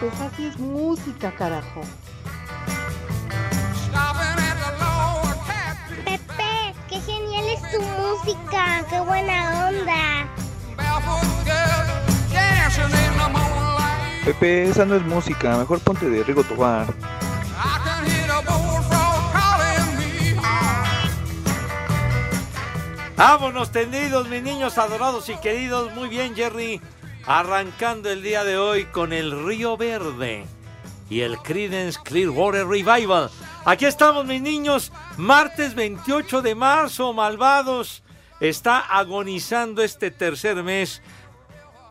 Pepe, así es música, carajo. Pepe, qué genial es tu música, qué buena onda. Pepe, esa no es música, mejor ponte de Rigo Tobar. Vámonos tendidos, mis niños adorados y queridos. Muy bien, Jerry. Arrancando el día de hoy con el Río Verde y el Creedence Clearwater Revival. Aquí estamos, mis niños. Martes 28 de marzo, malvados. Está agonizando este tercer mes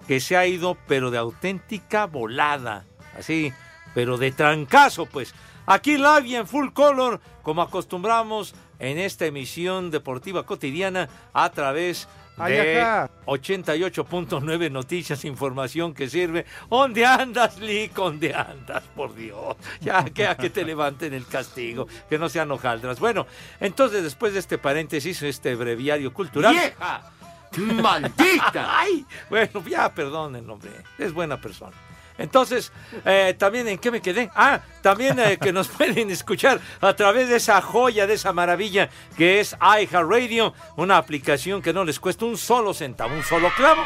que se ha ido, pero de auténtica volada. Así, pero de trancazo, pues. Aquí live y en full color, como acostumbramos en esta emisión deportiva cotidiana a través Ay, de ajá. 88.9 Noticias, información que sirve. ¿Dónde andas, Lick? ¿Dónde andas? Por Dios. Ya que a que te levanten el castigo, que no sean hojaldras. Bueno, entonces después de este paréntesis, este breviario cultural. ¡Vieja! ¡Maldita! ¡Ay! Bueno, ya perdonen, hombre. Es buena persona. Entonces, eh, también en qué me quedé. Ah, también eh, que nos pueden escuchar a través de esa joya, de esa maravilla que es iHeartRadio, una aplicación que no les cuesta un solo centavo, un solo clavo.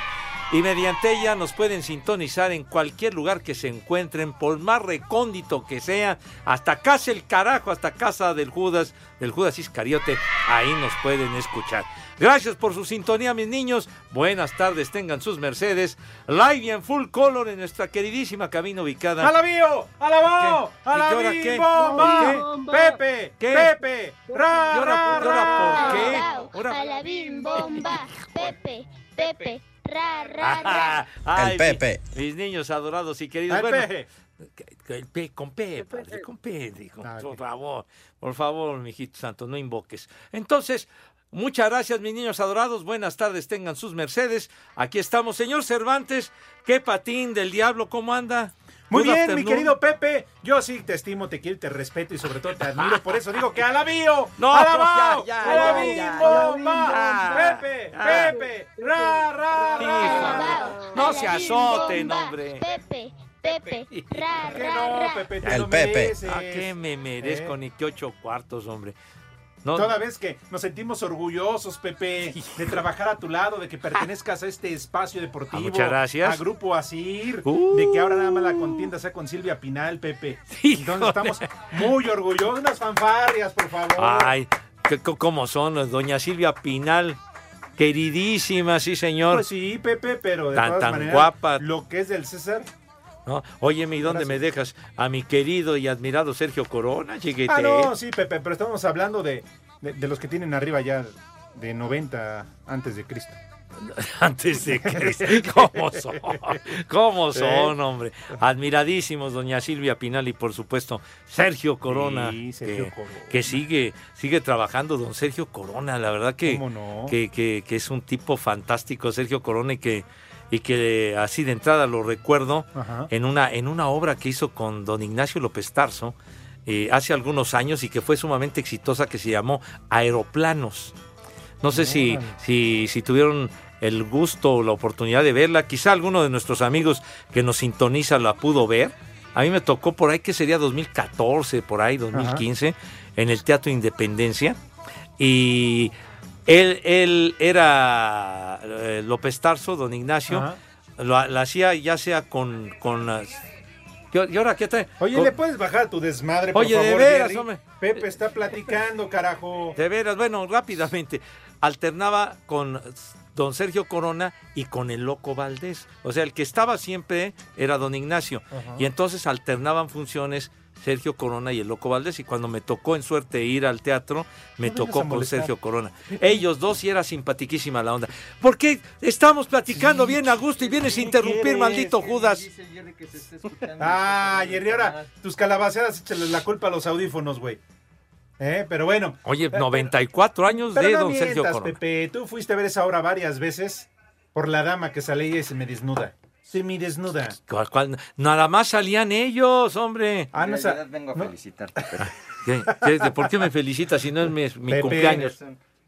Y mediante ella nos pueden sintonizar en cualquier lugar que se encuentren, por más recóndito que sea, hasta casa el carajo, hasta casa del Judas, del Judas Iscariote, ahí nos pueden escuchar. Gracias por su sintonía, mis niños. Buenas tardes, tengan sus mercedes. Live y en full color en nuestra queridísima cabina ubicada. ¡Alabío! ¡Alabó! ¿Qué? ¿Y qué hora qué? ¡Alabimbo! ¡Pepe! ¿Qué? ¡Pepe! ¡Ra, ¿Y ahora- ra, ra! por qué? A la bim bomba. Pepe, Pepe, ra, ra, ra. ay, El Pepe. mi- Mis niños adorados y queridos. Bueno, el P, con P, padre, con P, dijo. Ah, por favor, por favor, mijito santo, no invoques. Entonces, muchas gracias, mis niños adorados. Buenas tardes, tengan sus mercedes. Aquí estamos, señor Cervantes. ¿Qué patín del diablo? ¿Cómo anda? Muy Good bien, mi afternoon. querido Pepe. Yo sí te estimo, te quiero, te respeto y sobre todo te admiro. Por eso digo que alabío. No, ¡Alabao! ya, ya, ya. Pepe, Ya. Pepe, ra, ra, ra. No se azoten, hombre. Pepe, Pepe, ra, Que ra, no, ra. Pepe, te El lo Pepe. mereces. ¿A qué me merezco ¿Eh? ni qué ocho cuartos, hombre? No, Toda vez que nos sentimos orgullosos, Pepe, de trabajar a tu lado, de que pertenezcas a este espacio deportivo. Ah, muchas gracias. A Grupo Asir, Uh. de que ahora nada más la contienda sea con Silvia Pinal, Pepe. Entonces estamos muy orgullosos. Unas fanfarrias, por favor. Ay, ¿qué- co- ¿cómo son? Doña Silvia Pinal, queridísima, sí, señor. Pues sí, Pepe, pero de Tan- todas tan maneras, guapa. lo que es del César. ¿No? Óyeme, ¿y dónde Gracias. me dejas a mi querido y admirado Sergio Corona, chiquete? Ah, no, sí, Pepe, pero estamos hablando de, de, de los que tienen arriba ya de 90 antes de Cristo. Antes de Cristo. ¿Cómo son? ¿Cómo son, hombre? Admiradísimos, doña Silvia Pinal y por supuesto Sergio Corona. Sí, Sergio que, Corona. que sigue, sigue trabajando, don Sergio Corona. La verdad que, ¿Cómo no? que, que- que es un tipo fantástico, Sergio Corona, y que, y que así de entrada lo recuerdo Ajá. en una, en una obra que hizo con don Ignacio López Tarso eh, hace algunos años y que fue sumamente exitosa, que se llamó Aeroplanos. No sé si, si, si tuvieron el gusto o la oportunidad de verla. Quizá alguno de nuestros amigos que nos sintoniza la pudo ver. A mí me tocó por ahí que sería 2014, por ahí 2015, en el Teatro Independencia. Y él, él era eh, López Tarso, don Ignacio. Lo, hacía ya sea con... con las- ¿Y ahora qué tal? Oye, Con- ¿le puedes bajar tu desmadre, por Oye, de veras, Jerry? hombre. Pepe está platicando, carajo. De veras, bueno, rápidamente. Alternaba con don Sergio Corona y con el loco Valdés. O sea, el que estaba siempre era don Ignacio. Ajá. Y entonces alternaban funciones Sergio Corona y el loco Valdés. Y cuando me tocó en suerte ir al teatro, me No tocó con. Sergio Corona. Ellos dos y era simpatiquísima la onda. ¿Por qué estamos platicando bien a gusto y vienes a interrumpir, quieres? maldito Judas? Ah, Jerry, ahora tus calabaceras échale la culpa a los audífonos, güey. ¿Eh? Pero bueno. Oye, 94 años Pero de no don Sergio Corona. Pepe. Tú fuiste a ver esa obra varias veces por la dama que sale y se me desnuda. Se me desnuda. ¿Cuál- cuál? Nada más salían ellos, hombre. Ah, no, sa- realidad vengo a no. felicitarte, Pepe. ¿Qué? ¿Qué? ¿De ¿Por qué me felicitas si no es mi, mi Pepe. cumpleaños?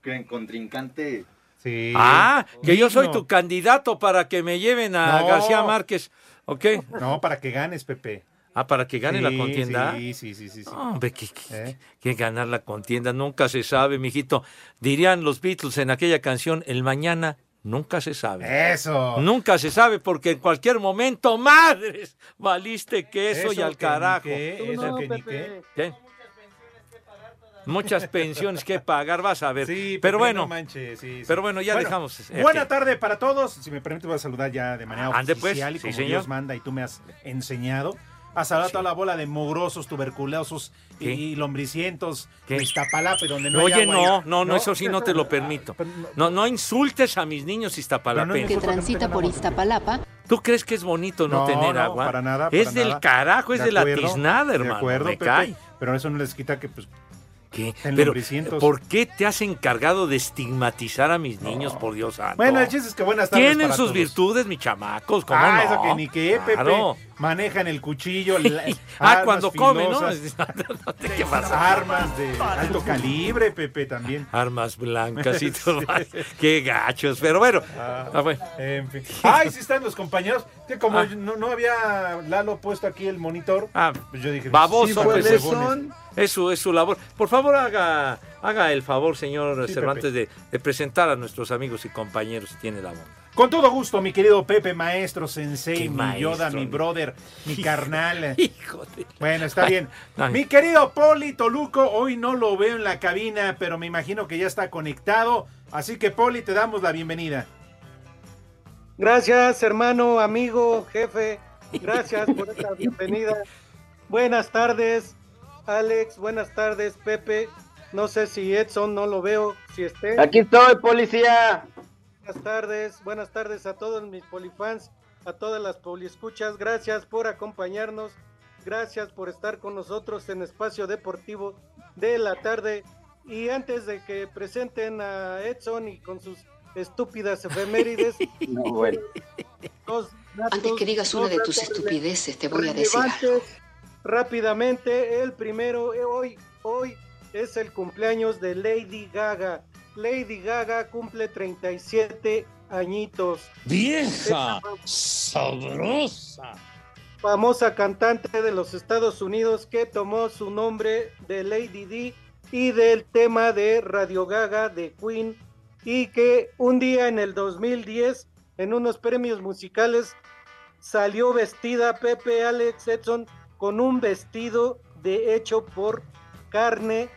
Que en contrincante. Sí. Ah, que yo soy tu candidato para que me lleven a No. García Márquez. ¿Ok? No, para que ganes, Pepe. Ah, para que gane la contienda. Sí, sí, sí, sí. sí. No, hombre, que, que- ¿Eh? que ganar la contienda nunca se sabe, mijito. Dirían los Beatles en aquella canción, el mañana nunca se sabe. Eso. Nunca se sabe porque en cualquier momento, madres, valiste queso y Eso al que ni carajo. qué, eso que ni qué. ¿Qué? Muchas pensiones que pagar, vas a ver. Sí, pero bueno, no manches, sí, sí. pero bueno, ya dejamos. eh, Buena que- tarde para todos. Si me permite, voy a saludar ya de manera Ande, pues. oficial y Sí, como señor. Dios manda y tú me has enseñado. A saludar a toda la bola de mugrosos, tuberculosos y, ¿Qué? y lombricientos ¿Qué? de Iztapalapa, donde no hay Oye, agua no, no, no, eso sí no te lo permito. Pero no- No, no insultes a mis niños Pero no iztapalapenses. que transita por Iztapalapa, ¿Tú crees que es bonito no, No, tener no, agua? para nada, Es para del nada. carajo, es de, la acuerdo, tiznada, hermano. De acuerdo, me Pepe, cae. Pero eso no les quita que, pues, ¿Qué? Pero, lombricientos. ¿por qué te has encargado de estigmatizar a mis niños, por Dios santo? Bueno, el chiste es que buenas tardes Tienen para sus todos. virtudes, mis chamacos, ¿cómo ah, no? eso que ni qué, Pepe. Manejan el cuchillo. la- ah, armas cuando comen, ¿no? ¿Qué pasa? Armas de alto calibre, Pepe, también. Armas blancas y todo. Qué gachos. Pero bueno. Ah, Ah, bueno. En fin. Ay, sí están los compañeros. Que como Ah. no, no había Lalo puesto aquí el monitor, Ah, pues yo dije. Baboso, sí, son. es su, es su labor. Por favor, haga, haga el favor, señor Sí, Cervantes, de, de presentar a nuestros amigos y compañeros si tiene la voz. Con todo gusto, mi querido Pepe, maestro, sensei, mi maestro, Yoda, mi brother, mi carnal. Hijo de... Bueno, está bien. Ay. Mi querido Poli Toluco, hoy no lo veo en la cabina, pero me imagino que ya está conectado. Así que, Poli, te damos la bienvenida. Gracias, hermano, amigo, jefe. Gracias por esta bienvenida. Buenas tardes, Alex. Buenas tardes, Pepe. No sé si Edson no lo veo, si esté. Aquí estoy, policía. Buenas tardes, buenas tardes a todos mis polifans, a todas las poliescuchas. Gracias por acompañarnos. Gracias por estar con nosotros en Espacio Deportivo de la tarde. Y antes de que presenten a Edson y con sus estúpidas efemérides, No, bueno. dos Antes que digas una de tus estupideces, te voy a decir algo. Rápidamente, el primero, eh, hoy, hoy es el cumpleaños de Lady Gaga. Lady Gaga cumple 37 añitos. ¡Vieja! ¡Sabrosa! Famosa cantante de los Estados Unidos que tomó su nombre de Lady D y del tema de Radio Gaga de Queen y que un día en el 2010 en unos premios musicales salió vestida Pepe Alex Edson con un vestido de hecho por carne,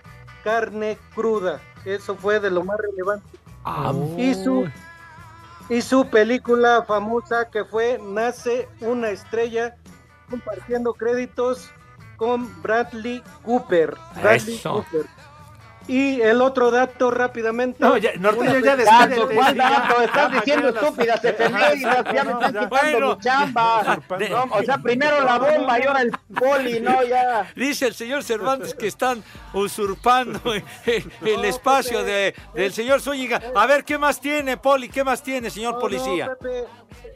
carne cruda. Eso fue de lo más relevante. Y su, y su película famosa que fue Nace una estrella, compartiendo créditos con Bradley Cooper. Bradley Eso. Cooper. Y el otro dato rápidamente. No, ya, Norteño, ya despídete. ¿cuál dato? Estás diciendo estúpidas efemérides, ya me no, están quitando Bueno. mi chamba. De- No, o sea, primero la bomba y ahora el poli, no, ya. Dice el señor Cervantes que están usurpando el espacio de, del señor Zúñiga. A ver, ¿qué más tiene, Poli? ¿Qué más tiene, señor No, policía? no, Pepe,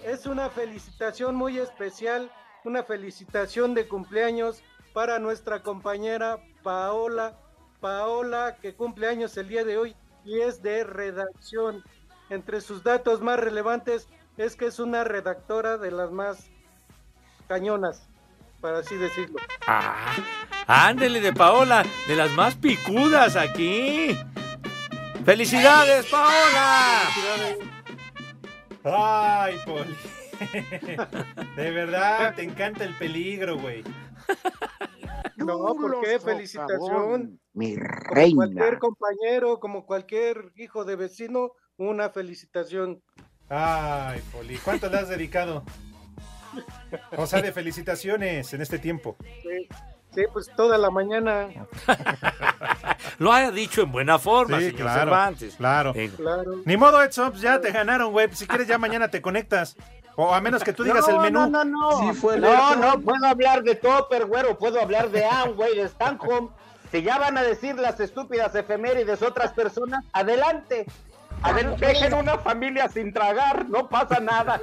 es una felicitación muy especial, una felicitación de cumpleaños para nuestra compañera Paola, Paola que cumple años el día de hoy y es de redacción. Entre sus datos más relevantes es que es una redactora de las más cañonas, para así decirlo. Ah, ándele de Paola, de las más picudas aquí. ¡Felicidades, Paola! Ay, Poli. De verdad, te encanta el peligro, güey. No, ¿por qué? Felicitación. Mi Como cualquier compañero, como cualquier hijo de vecino, una felicitación. Ay, Poli, ¿cuánto le has dedicado? O sea, de felicitaciones en este tiempo. Sí, sí, pues toda la mañana. Lo ha dicho en buena forma, Sí, señor claro, Cervantes. claro. Eh, Claro. Ni modo, Edson, ya te ganaron, güey. Si quieres, ya mañana te conectas. O a menos que tú digas no, el menú. No, no, no. Sí fue el no, Edson. no, puedo hablar de Topper, güero, puedo hablar de Amway, de Stanhome. Si ya van a decir las estúpidas efemérides otras personas, adelante. A ver, dejen una familia sin tragar, no pasa nada.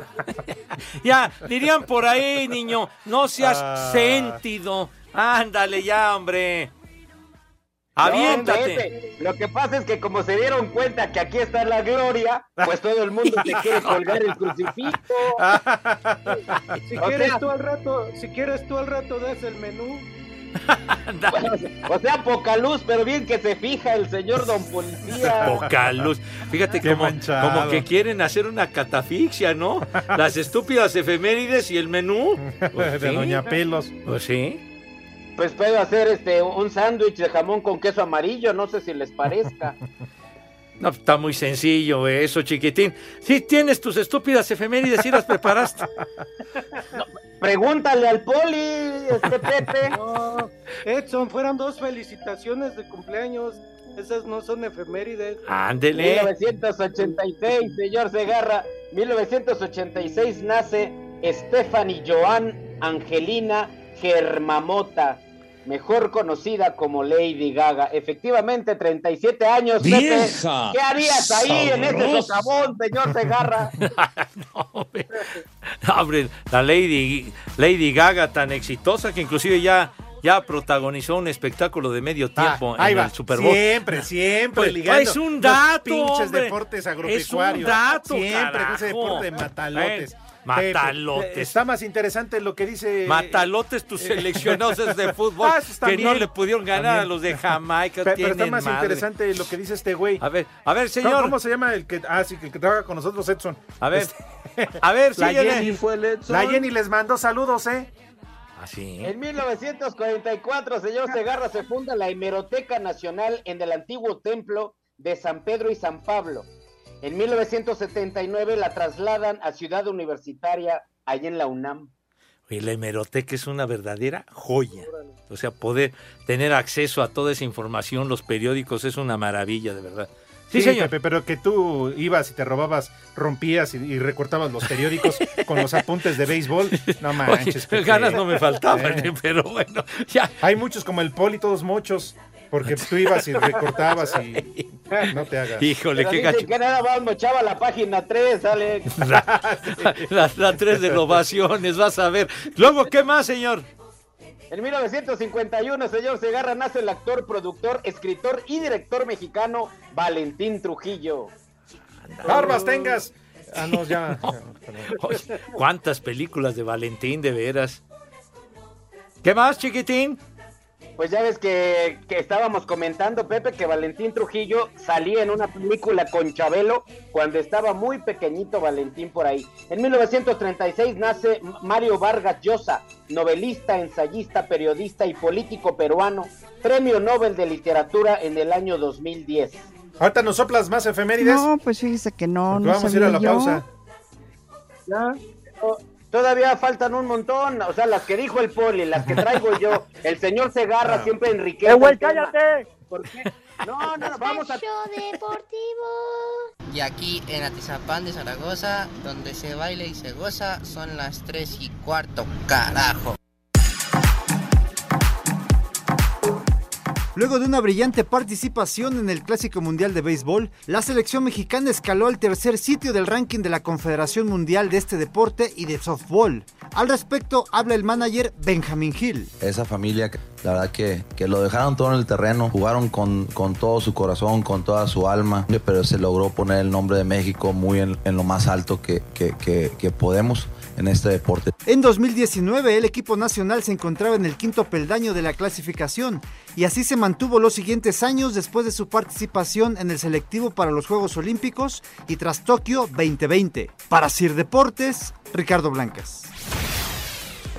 ya, dirían por ahí, niño, no seas Ah. sentido. Ándale ya, hombre. Aviéntate. No, vete. Lo que pasa es que como se dieron cuenta que aquí está la gloria, pues todo el mundo te quiere colgar el crucifijo. Si quieres sea- tú al rato, si quieres tú al rato das el menú. O sea, poca luz, pero bien que se fija el señor don policía. Poca luz. Fíjate como, como que quieren hacer una catafixia, ¿no? Las estúpidas efemérides y el menú. Pues de sí. Doña Pelos. Pues sí. Pues puedo hacer este un sándwich de jamón con queso amarillo, no sé si les parezca. No, está muy sencillo eso, chiquitín. Sí, tienes tus estúpidas efemérides y las preparaste. Pregúntale al poli, este Pepe. No, Edson, fueron dos felicitaciones de cumpleaños. Esas no son efemérides. Ándele. 1986, señor Segarra. 1986 nace Stephanie Joan Angelina Germamota, mejor conocida como Lady Gaga. Efectivamente, 37 años. Pepe. ¿Qué harías ahí en ese sabrosa. socavón, señor Segarra? No, hombre. No, hombre, la Lady, Lady Gaga tan exitosa que inclusive ya, ya protagonizó un espectáculo de medio tiempo Ah, ahí en va. el Super Bowl. Siempre, siempre Pues, ligando. es un los dato, pinches hombre. deportes Es agropecuarios. un dato, Siempre con ese carajo. deporte de matalotes. Eh, matalotes. Pepe, Está más interesante lo que dice. Matalotes tus seleccionados de fútbol Ah, que no le pudieron ganar También. a los de Jamaica. Pe- Pero, está más madre. interesante lo que dice este güey. A ver, a ver, ¿Cómo- señor. ¿Cómo se llama el que, ah, sí, que, que trabaja con nosotros, Edson? A ver, Este, a ver, la síguele. Jenny fue el Edson. La Jenny les mandó saludos, ¿eh? Así. En 1944, señor Segarra, se funda la Hemeroteca Nacional en el antiguo templo de San Pedro y San Pablo. En 1979 la trasladan a Ciudad Universitaria, allí en la UNAM. Y la hemeroteca es una verdadera joya. O sea, poder tener acceso a toda esa información, los periódicos, es una maravilla, de verdad. Sí, Sí, señor. Pepe, pero que tú ibas y te robabas, rompías y, y recortabas los periódicos con los apuntes de béisbol. No manches. Oye, ganas no me faltaban, Eh. pero bueno, ya. Hay muchos como el poli, todos mochos, porque tú ibas y recortabas y no te hagas. Híjole, Pero qué gacho. que nada más mochaba la página 3, sale. La, la tres de ovaciones, vas a ver. Luego, ¿qué más, señor? En 1951, señor Segarra, nace el actor, productor, escritor y director mexicano Valentín Trujillo. Barbas tengas. Ah, no, ya. Oye, ¿Cuántas películas de Valentín, de veras? ¿Qué más, chiquitín? Pues ya ves que, que estábamos comentando, Pepe, que Valentín Trujillo salía en una película con Chabelo cuando estaba muy pequeñito Valentín por ahí. En 1936 nace Mario Vargas Llosa, novelista, ensayista, periodista y político peruano, premio Nobel de Literatura en el año 2010. Ahorita nos soplas más efemérides. No, pues fíjese que no, porque no vamos a ir a la yo. pausa. ¿Ya? Oh, Todavía faltan un montón, o sea, las que dijo el poli, las que traigo yo, el señor Segarra siempre enriquece. ¡Eh, tema. cállate! ¿Por qué? No, no, no, vamos a... deportivo. Y aquí en Atizapán de Zaragoza, donde se baila y se goza, son las 3 y cuarto, carajo. Luego de una brillante participación en el Clásico Mundial de Béisbol, la selección mexicana escaló al tercer sitio del ranking de la Confederación Mundial de este deporte y de softball. Al respecto habla el manager Benjamin Hill. Esa familia, la verdad que, que lo dejaron todo en el terreno, jugaron con, con todo su corazón, con toda su alma, pero se logró poner el nombre de México muy en, en lo más alto que, que, que podemos en este deporte. En 2019 el equipo nacional se encontraba en el quinto peldaño de la clasificación y así se mantuvo los siguientes años después de su participación en el selectivo para los Juegos Olímpicos y tras Tokio 2020. Para Sir Deportes, Ricardo Blancas.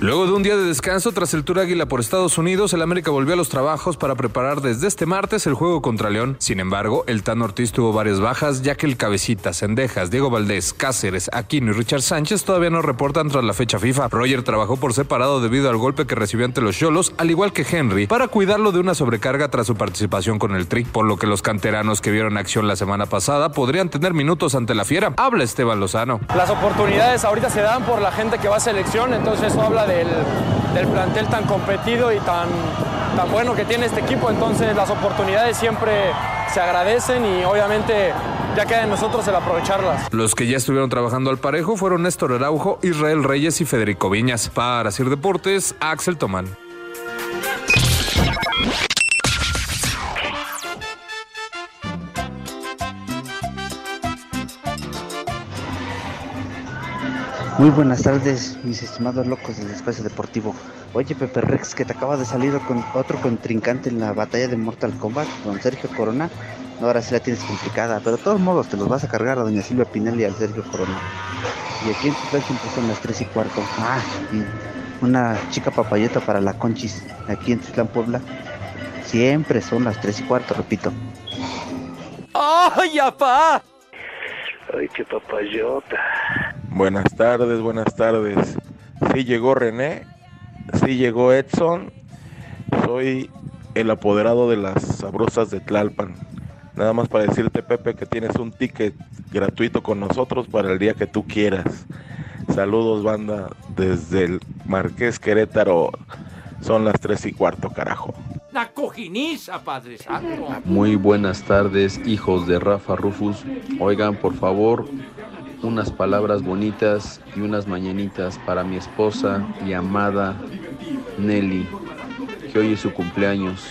Luego de un día de descanso tras el Tour Águila por Estados Unidos, el América volvió a los trabajos para preparar desde este martes el juego contra León. Sin embargo, el Tan Ortiz tuvo varias bajas, ya que el Cabecita, Sendejas, Diego Valdés, Cáceres, Aquino y Richard Sánchez todavía no reportan tras la fecha FIFA. Roger trabajó por separado debido al golpe que recibió ante los Cholos, al igual que Henry, para cuidarlo de una sobrecarga tras su participación con el Tri, por lo que los canteranos que vieron acción la semana pasada podrían tener minutos ante la fiera. Habla Esteban Lozano. Las oportunidades ahorita se dan por la gente que va a selección, entonces eso habla del, plantel tan competido y tan, tan bueno que tiene este equipo, entonces las oportunidades siempre se agradecen y obviamente ya queda en nosotros el aprovecharlas. Los que ya estuvieron trabajando al parejo fueron Néstor Araujo, Israel Reyes y Federico Viñas. Para Sir Deportes, Axel Tomán. Muy buenas tardes, mis estimados locos del espacio deportivo. Oye, Pepe Rex, que te acaba de salir con otro contrincante en la batalla de Mortal Kombat, don Sergio Corona. No, ahora sí la tienes complicada, pero de todos modos te los vas a cargar a doña Silvia Pinelli y al Sergio Corona. Y aquí en Tuxtla siempre son las 3 y cuarto. Ah, y una chica papayota para la Conchis, aquí en Tuxtla, Puebla. Siempre son las 3 y cuarto, repito. ¡Ay, apá! Ay, qué papayota. Buenas tardes, buenas tardes. Sí llegó René, sí llegó Edson. Soy el apoderado de las sabrosas de Tlalpan. Nada más para decirte, Pepe, que tienes un ticket gratuito con nosotros para el día que tú quieras. Saludos, banda, desde el Marqués Querétaro. Son las tres y cuarto, carajo. La cojiniza, Padre Santo. Muy buenas tardes, hijos de Rafa Rufus. Oigan, por favor, unas palabras bonitas y unas mañanitas para mi esposa y amada Nelly, que hoy es su cumpleaños.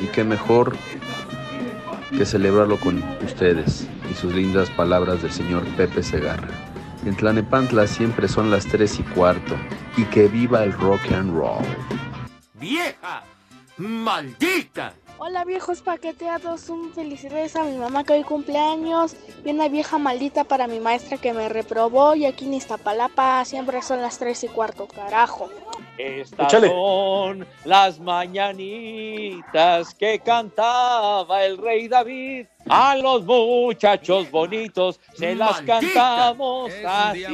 Y qué mejor que celebrarlo con ustedes y sus lindas palabras del señor Pepe Segarra. En Tlanepantla siempre son las tres y cuarto. Y que viva el rock and roll. ¡Vieja! ¡Maldita! Hola viejos paqueteados, un felicidades a mi mamá que hoy cumpleaños y una vieja maldita para mi maestra que me reprobó y aquí en Iztapalapa siempre son las tres y cuarto, carajo. Estas son las mañanitas que cantaba el rey David. A los muchachos bonitos se las cantamos así.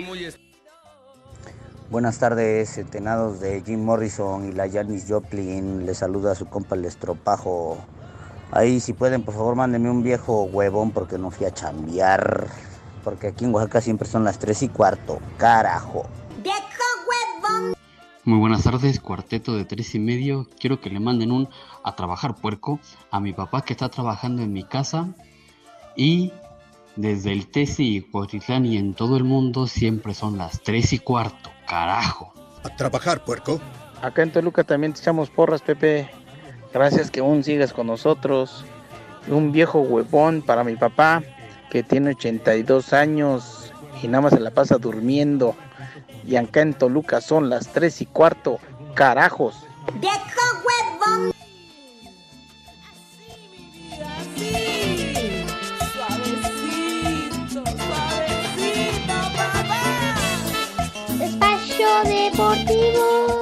Buenas tardes, centenados de Jim Morrison y la Janis Joplin. Les saluda a su compa el estropajo. Ahí, si pueden, por favor, mándenme un viejo huevón porque no fui a chambear. Porque aquí en Oaxaca siempre son las 3 y cuarto. Carajo. ¡Viejo huevón! Muy buenas tardes, cuarteto de tres y medio. Quiero que le manden un a trabajar puerco a mi papá que está trabajando en mi casa. Y desde el Tesi y Cuautitlán y en todo el mundo siempre son las 3 y cuarto. Carajo. A trabajar, puerco. Acá en Toluca también te echamos porras, Pepe. Gracias que aún sigas con nosotros. Un viejo huevón para mi papá, que tiene 82 años y nada más se la pasa durmiendo. Y acá en Toluca son las 3 y cuarto. Carajos. ¡Viejo huevón! Deportivo.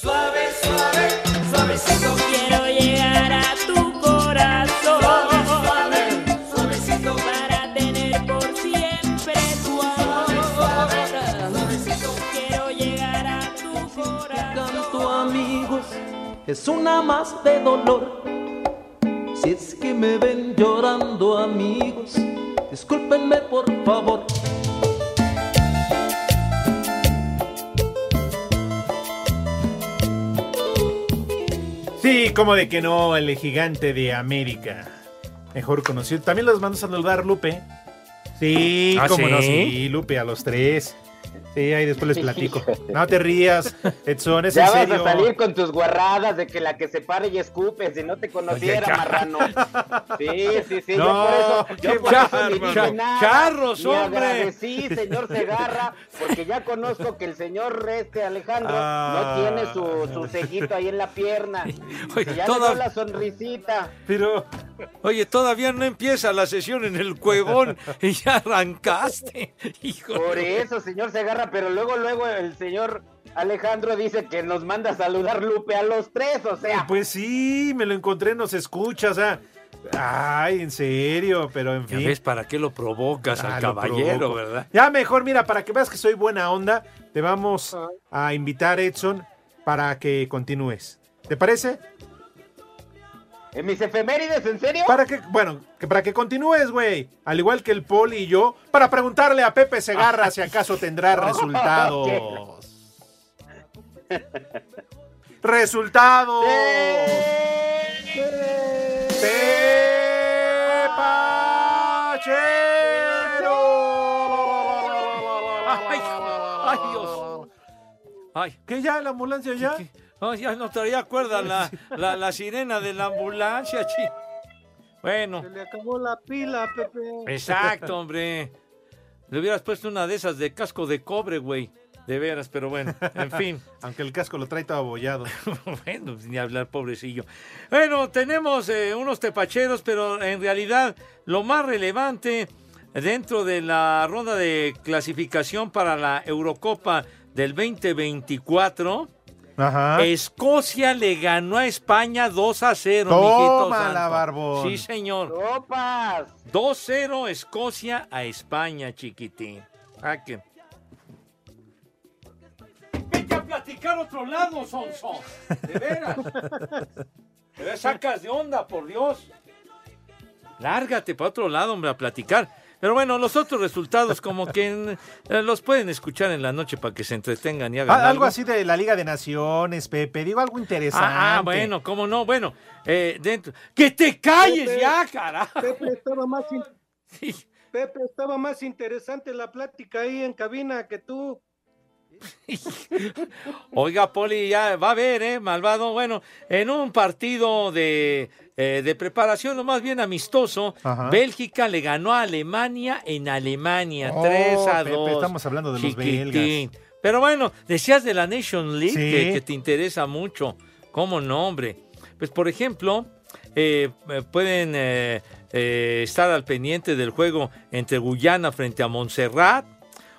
Suave, suave, suavecito quiero llegar a tu corazón. Suave, suave, suavecito para tener por siempre tu amor. Suave, suavecito quiero llegar a tu corazón. Canto amigos, es una más de dolor. Si es que me ven llorando amigos, discúlpenme por favor. Sí, como de que no, el gigante de América. Mejor conocido. También los mando a saludar, Lupe. Sí, ¿Ah, como no, sí? sí, Lupe, a los tres. Sí, ahí después les platico. No te rías, Edson, es ya en vas serio. a salir con tus guarradas de que la que se pare y escupe, si no te conociera, Oye, marrano. Sí, sí, sí, No, yo por eso, yo qué por eso charro, dije char- nada, charros, hombre. agradecí, señor Segarra, porque ya conozco que el señor este Alejandro Ah. no tiene su, su sellito ahí en la pierna. Oye, ya toda- le dio la sonrisita. Pero, Oye, todavía no empieza la sesión en el cuevón y ya arrancaste. Hijo. Por eso, señor Segarra, pero luego, luego el señor Alejandro dice que nos manda a saludar Lupe a los tres, o sea. pues sí, me lo encontré, nos escucha, o sea. Ay, en serio, pero en Ya fin. ves para qué lo provocas Ah, al lo caballero, provoco. ¿verdad? Ya mejor, mira, para que veas que soy buena onda, te vamos a invitar, Edson, para que continúes. ¿Te parece? ¿En mis efemérides, en serio? Para que, bueno, que para que continúes, güey. Al igual que el Poli y yo, para preguntarle a Pepe Segarra si acaso tendrá resultados. Resultados. Ay, ay, Dios. Ay, ¿qué ya? ¿La ambulancia ya? Ay, ya no traía cuerda la, la, la sirena de la ambulancia, chi. Bueno, Se le acabó la pila, Pepe. exacto, hombre. Le hubieras puesto una de esas de casco de cobre, güey. De veras, pero bueno, en fin. Aunque el casco lo trae todo abollado. bueno, pues, ni hablar, pobrecillo. Bueno, tenemos eh, unos tepacheros, pero en realidad lo más relevante dentro de la ronda de clasificación para la Eurocopa del 2024. Ajá. Escocia le ganó a España 2 a 0, Tómala, mijito santo. barbón. Sí, señor. ¡Opas! 2-0 Escocia a España, chiquitín. Ah, que... Vete a platicar otro lado, Sonso. De veras. Te sacas de onda, por Dios. Lárgate para otro lado, hombre, a platicar. Pero bueno, los otros resultados como que eh, los pueden escuchar en la noche para que se entretengan y hagan Ah, algo algo. así de la Liga de Naciones, Pepe. Digo algo interesante. Ah, ah, bueno, cómo no, bueno, eh, dentro. ¡Que te calles Pepe, ya, carajo! Pepe estaba más in- Pepe estaba más interesante la plática ahí en cabina que tú. Oiga, Poli, ya va a ver, ¿eh? Malvado. Bueno, en un partido de, eh, de preparación, lo más bien amistoso, Ajá. Bélgica le ganó a Alemania en Alemania, Oh, 3 a Pepe, 2. estamos hablando de los Chiquitín. belgas. Pero bueno, decías de la Nation League Sí. que, que te interesa mucho. ¿Cómo no, hombre? Pues, por ejemplo, eh, eh, pueden eh, estar al pendiente del juego entre Guyana frente a Montserrat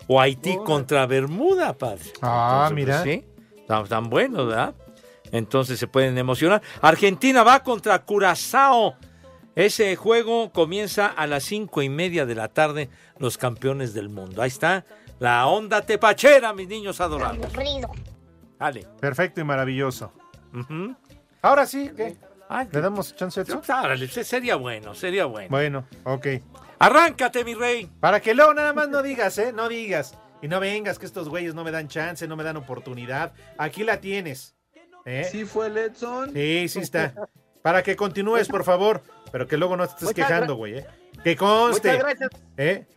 o Haití contra Bermuda, padre. Ah, Entonces, mira. pues, sí, tan, tan buenos, ¿verdad? Entonces se pueden emocionar. Argentina va contra Curazao. Ese juego comienza a las cinco y media de la tarde, los campeones del mundo. Ahí está la onda tepachera, mis niños adorados. Dale. Perfecto y maravilloso. Ahora sí, ¿qué? ¿Le damos chance a? Árale, se- sería bueno, sería bueno. Bueno, ok. Arráncate, mi rey. Para que luego nada más no digas, ¿eh? No digas. Y no vengas que estos güeyes no me dan chance, no me dan oportunidad. Aquí la tienes. ¿eh? ¿Sí fue el Edson? Sí, sí está. Para que continúes, por favor. Pero que luego no te estés Muchas quejando, güey, ¿eh? Que conste. Muchas gracias. ¿eh?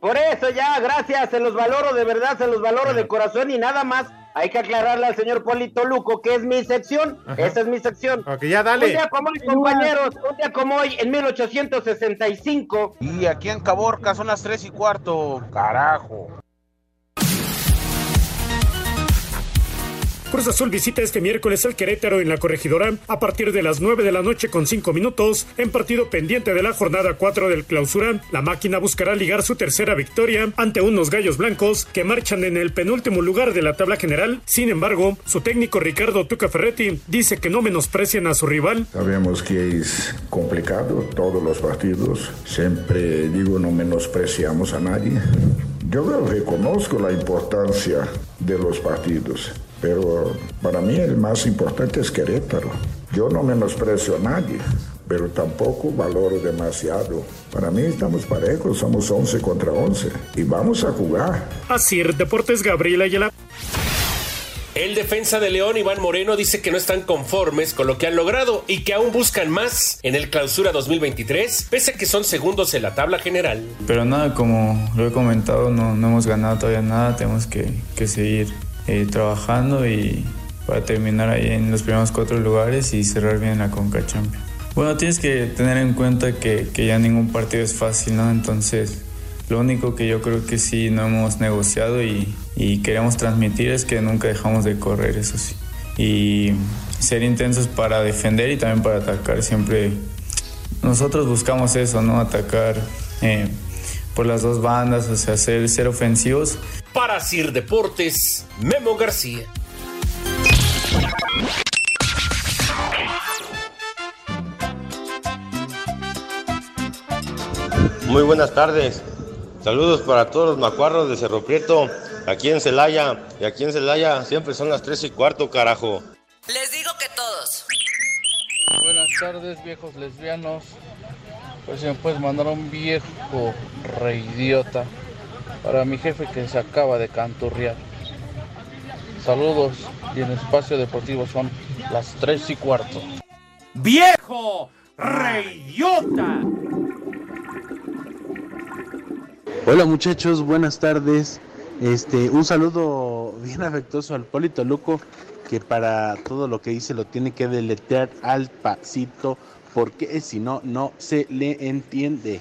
Por eso ya, gracias, se los valoro de verdad, se los valoro de corazón y nada más. Hay que aclararle al señor Polito Luco que es mi sección, Ajá. esa es mi sección. Ok, ya dale. Un día como hoy, compañeros, un día como hoy, en 1865. Y aquí en Caborca son las 3 y cuarto. Carajo. Cruz Azul visita este miércoles al Querétaro en la corregidora a partir de las 9 de la noche con 5 minutos. En partido pendiente de la jornada 4 del clausura, la máquina buscará ligar su tercera victoria ante unos gallos blancos que marchan en el penúltimo lugar de la tabla general. Sin embargo, su técnico Ricardo Tuca Ferretti dice que no menosprecian a su rival. Sabemos que es complicado todos los partidos. Siempre digo, no menospreciamos a nadie. Yo reconozco la importancia de los partidos, pero para mí el más importante es Querétaro. Yo no menosprecio a nadie, pero tampoco valoro demasiado. Para mí estamos parejos, somos 11 contra 11 y vamos a jugar. Así, Deportes Gabriela Ayala. El defensa de León, Iván Moreno, dice que no están conformes con lo que han logrado y que aún buscan más en el clausura 2023, pese a que son segundos en la tabla general. Pero nada, como lo he comentado, no, no hemos ganado todavía nada, tenemos que, que seguir eh, trabajando y para terminar ahí en los primeros cuatro lugares y cerrar bien la Conca Champions. Bueno, tienes que tener en cuenta que, que ya ningún partido es fácil, ¿no? Entonces, lo único que yo creo que sí no hemos negociado y, y queremos transmitir es que nunca dejamos de correr, eso sí. Y ser intensos para defender y también para atacar. Siempre nosotros buscamos eso, ¿no? Atacar eh, por las dos bandas, o sea, ser, ser ofensivos. Para Sir Deportes, Memo García. Muy buenas tardes. Saludos para todos los macuarros de Cerro Prieto, aquí en Celaya. Y aquí en Celaya siempre son las 3 y cuarto, carajo. Les digo que todos. Buenas tardes, viejos lesbianos. Pues si me puedes mandar un viejo reidiota para mi jefe que se acaba de canturrear. Saludos y en espacio deportivo son las 3 y cuarto. ¡Viejo! ¡Reyota! Hola muchachos, buenas tardes. Este, un saludo bien afectuoso al Polito Luco, que para todo lo que dice lo tiene que deletrear al pasito, porque si no, no se le entiende.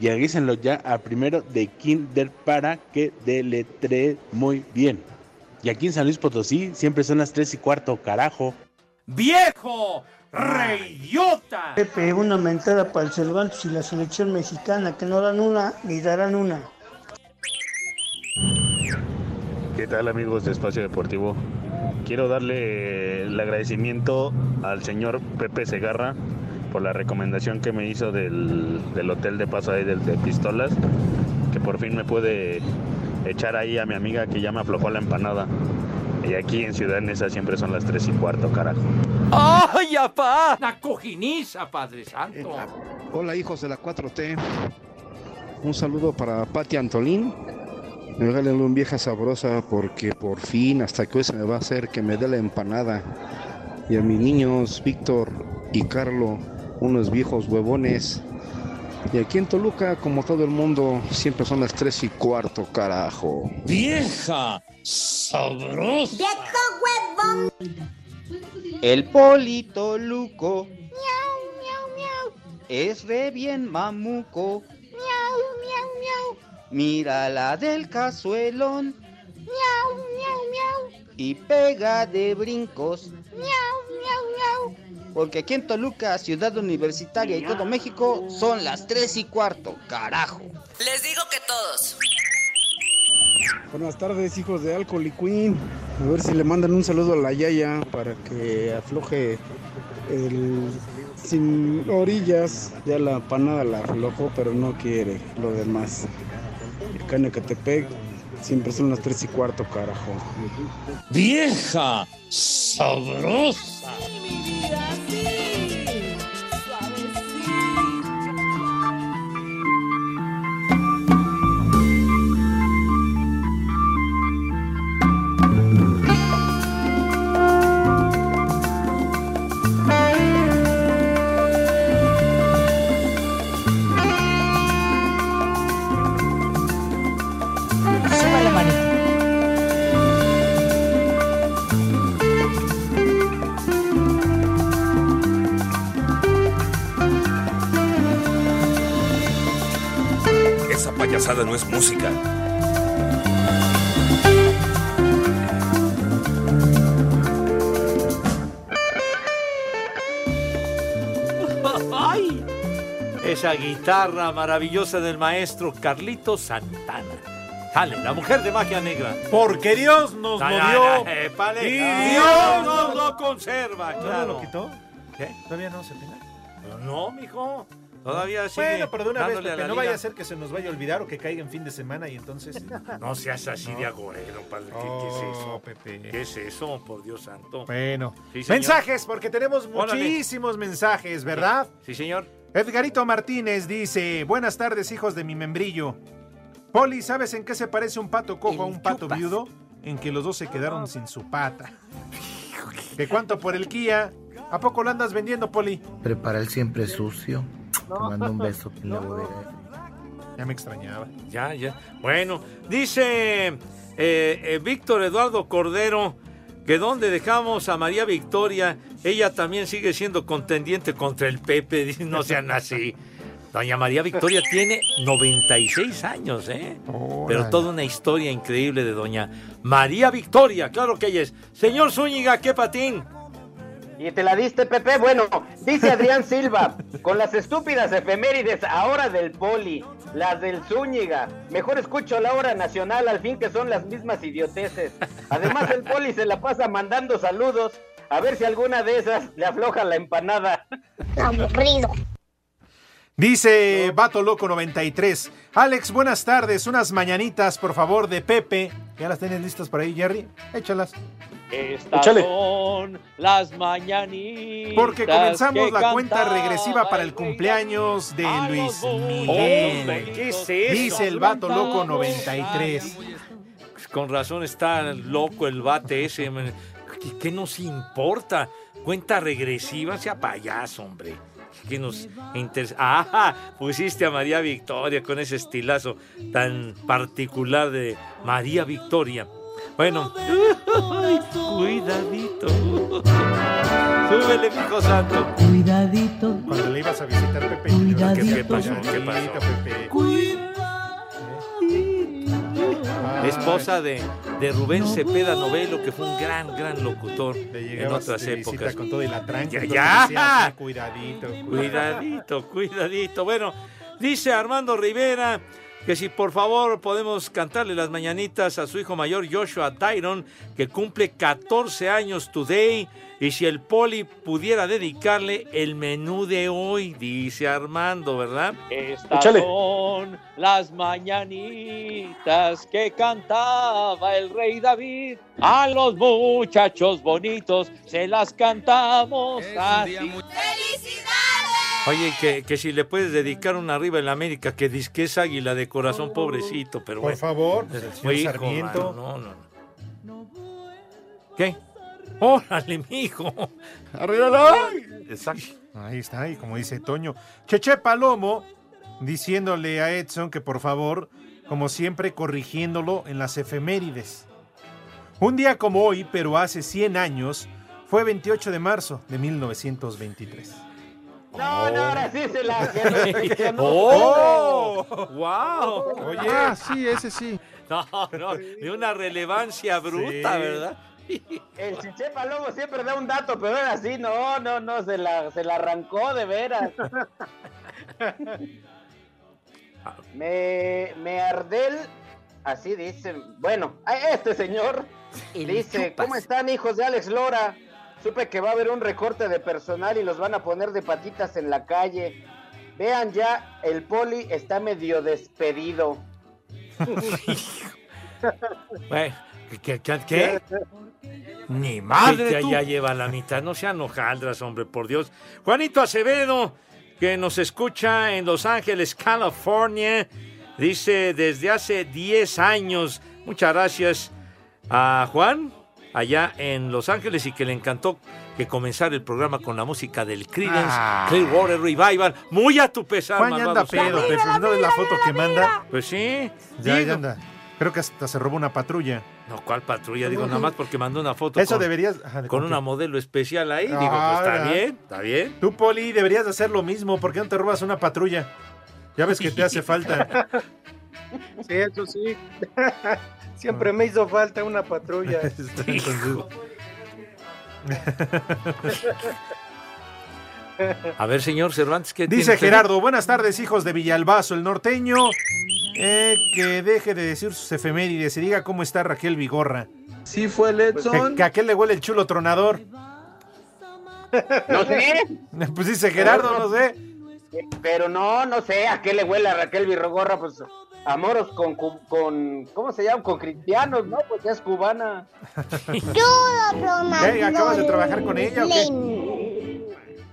Y avísenlo ya a primero de Kinder para que deletree muy bien. Y aquí en San Luis Potosí siempre son las 3 y cuarto, carajo. ¡Viejo! ¡Reyota! Pepe, una mentada para el Cervantes y la selección mexicana, que no dan una ni darán una. ¿Qué tal amigos de Espacio Deportivo? Quiero darle el agradecimiento al señor Pepe Segarra por la recomendación que me hizo del, del hotel de paso ahí del, de pistolas, que por fin me puede echar ahí a mi amiga que ya me aflojó la empanada. Y aquí en Ciudad Neza siempre son las 3 y cuarto, carajo. ¡Ay, apá! La cojiniza, Padre Santo. Hola hijos de la 4T. Un saludo para Pati Antolín. Regálenle un vieja sabrosa porque por fin hasta que hoy se me va a hacer que me dé la empanada. Y a mis niños Víctor y Carlo, unos viejos huevones. Y aquí en Toluca, como todo el mundo, siempre son las 3 y cuarto, carajo. ¡Vieja! ¡Sabrosa! ¡Viejo huevón! El polito luco Miau, miau, miau. es re bien mamuco. Miau, miau, miau. Mira la del cazuelón Miau, miau, miau. y pega de brincos. Miau, miau, miau. Porque aquí en Toluca, ciudad universitaria y todo México, son las 3 y cuarto, carajo. Les digo que todos. Buenas tardes, hijos de Alcohol y Queen. A ver si le mandan un saludo a la Yaya para que afloje el sin orillas. Ya la panada la aflojó, pero no quiere lo demás. El Canecatepec siempre son las 3 y cuarto, carajo. ¡Vieja! ¡Sabrosa! Payasada no es música. ¡Ay! Esa guitarra maravillosa del maestro Carlito Santana. Sale, la mujer de magia negra. Porque Dios nos lo dio. Y Dios nos lo conserva, ¿No claro. lo quitó? ¿Qué? ¿Todavía no se? Pero no, mijo. Todavía sigue Bueno, pero de una vez, Pepe, no vaya a ser que se nos vaya a olvidar o que caiga en fin de semana y entonces... No seas así de agorero, padre. ¿Qué, qué es eso? Oh, Pepe. ¿Qué es eso, por Dios santo? Bueno, Sí, mensajes, porque tenemos Órale. muchísimos mensajes, ¿verdad? Sí, señor. Edgarito Martínez dice, buenas tardes hijos de mi membrillo. Poli, ¿sabes en qué se parece un pato cojo a un pato viudo? en que los dos se quedaron sin su pata. ¿De cuánto por el Kia? ¿A poco lo andas vendiendo, Poli? Prepara el siempre sucio. Te mando un beso en la bodega. Ya me extrañaba. Ya, ya. Bueno, dice eh, eh, Víctor Eduardo Cordero que donde dejamos a María Victoria, ella también sigue siendo contendiente contra el Pepe. No sean así. Doña María Victoria tiene 96 años, ¿eh? Pero toda una historia increíble de doña María Victoria, claro que ella es. Señor Zúñiga, ¿qué patín? ¿Y te la diste, Pepe? Bueno, dice Adrián Silva, con las estúpidas efemérides ahora del poli, las del Zúñiga, mejor escucho la hora nacional, al fin que son las mismas idioteces. Además, el poli se la pasa mandando saludos, a ver si alguna de esas le afloja la empanada. Aburrido. Dice Vato Loco 93. Alex, buenas tardes. Unas mañanitas, por favor, de Pepe. ¿Ya las tienes listas por ahí, Jerry? Échalas. Estas Échale. son las mañanitas. Porque comenzamos que la cuenta regresiva para el cumpleaños de Luis Miguel. Hombre, ¿qué es eso? Dice el Vato Loco 93. Pues con razón está loco el bate ese. man. ¿Qué, qué nos importa? Cuenta regresiva, sea payaso, hombre. ¿Qué nos interesa? ¡Ah! Pusiste a María Victoria con ese estilazo tan particular de María Victoria. Bueno, Ay, cuidadito. Súbele, mijo santo. Cuidadito. Cuando le ibas a visitar Pepe. Cuidadito. ¿Qué pasó? ¿Qué pasó? Pepe. Esposa de, de Rubén Cepeda Novelo, que fue un gran, gran locutor en otras épocas. con todo y la tranca, Ya, "Sí, cuidadito. Cuidadito, cuidadito. Bueno, dice Armando Rivera que si por favor podemos cantarle las mañanitas a su hijo mayor Joshua Tyron, que cumple 14 años today, y si el poli pudiera dedicarle el menú de hoy, dice Armando, ¿verdad? Estas son las mañanitas que cantaba el rey David. A los muchachos bonitos se las cantamos así. Oye, que, que si le puedes dedicar una arriba en la América, que disque es águila de corazón, pobrecito, pero Por bueno. favor, el señor Hijo, Sarmiento. no, no. ¿Qué? Órale, mijo. Arriba Exacto. Ahí está, y como dice Toño. Cheche Palomo diciéndole a Edson que por favor, como siempre, corrigiéndolo en las efemérides. Un día como hoy, pero hace 100 años, fue 28 de marzo de 1923. No, no, ahora sí se la... ¡Oh! ¡Wow! Oye, Ah, sí, ese sí. No, no, de una relevancia bruta, Sí. ¿verdad? El Chiche Palomo siempre da un dato, pero ahora sí, no, no, no, se la, se la arrancó de veras. me, me Ardel, así dice, bueno, a este señor dice, ¿cómo están hijos de Alex Lora? Supe que va a haber un recorte de personal y los van a poner de patitas en la calle. Vean ya, el poli está medio despedido. Bueno, ¿qué? qué, qué? Ni madre, ya, ya lleva la mitad. No sean hojaldras, hombre, por Dios. Juanito Acevedo, que nos escucha en Los Ángeles, California, dice desde hace 10 años. Muchas gracias a Juan, allá en Los Ángeles, y que le encantó que comenzara el programa con la música del Creedence Ah. Clearwater Revival. Muy a tu pesar, Juan ya anda pedo. ¿No ves la foto que manda? Pues sí. Ya, digo. ya anda. Creo que hasta se robó una patrulla. No, ¿cuál patrulla? Digo, nada más porque mandó una foto Eso con, deberías... ajá, ¿de con una modelo especial ahí. Digo, Ah, pues está ¿verdad? bien, está bien. Tú, Poli, deberías de hacer lo mismo. ¿Por qué no te robas una patrulla? Ya ves que te hace falta. Sí, eso sí. Siempre me hizo falta una patrulla. A ver, señor Cervantes, ¿qué Dice tiene usted? Gerardo, buenas tardes, hijos de Villalbazo, el norteño. Eh, que deje de decir sus efemérides y diga cómo está Raquel Vigorra. Sí fue el Edson. Que, que a qué le huele el chulo tronador. No sé. Pues dice Gerardo, no sé. Pero no, no sé, ¿a qué le huele a Raquel Virrogorra? Pues a moros con, cu- con, ¿cómo se llama? Con cristianos, ¿no? Pues ya es cubana. ¿Qué? ¿Acabas de trabajar con ella o qué?